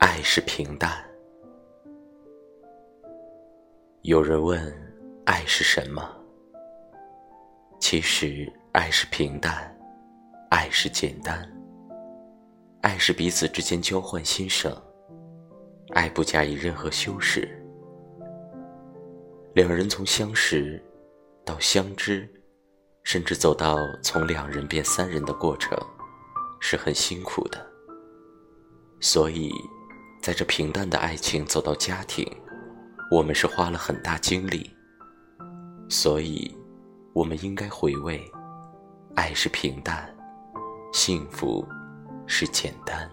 爱是平淡。有人问，爱是什么？其实，爱是平淡，爱是简单，爱是彼此之间交换心声，爱不加以任何修饰。两人从相识到相知，甚至走到从两人变三人的过程，是很辛苦的。所以，在这平淡的爱情走到家庭，我们是花了很大精力。所以，我们应该回味：爱是平淡，幸福是简单。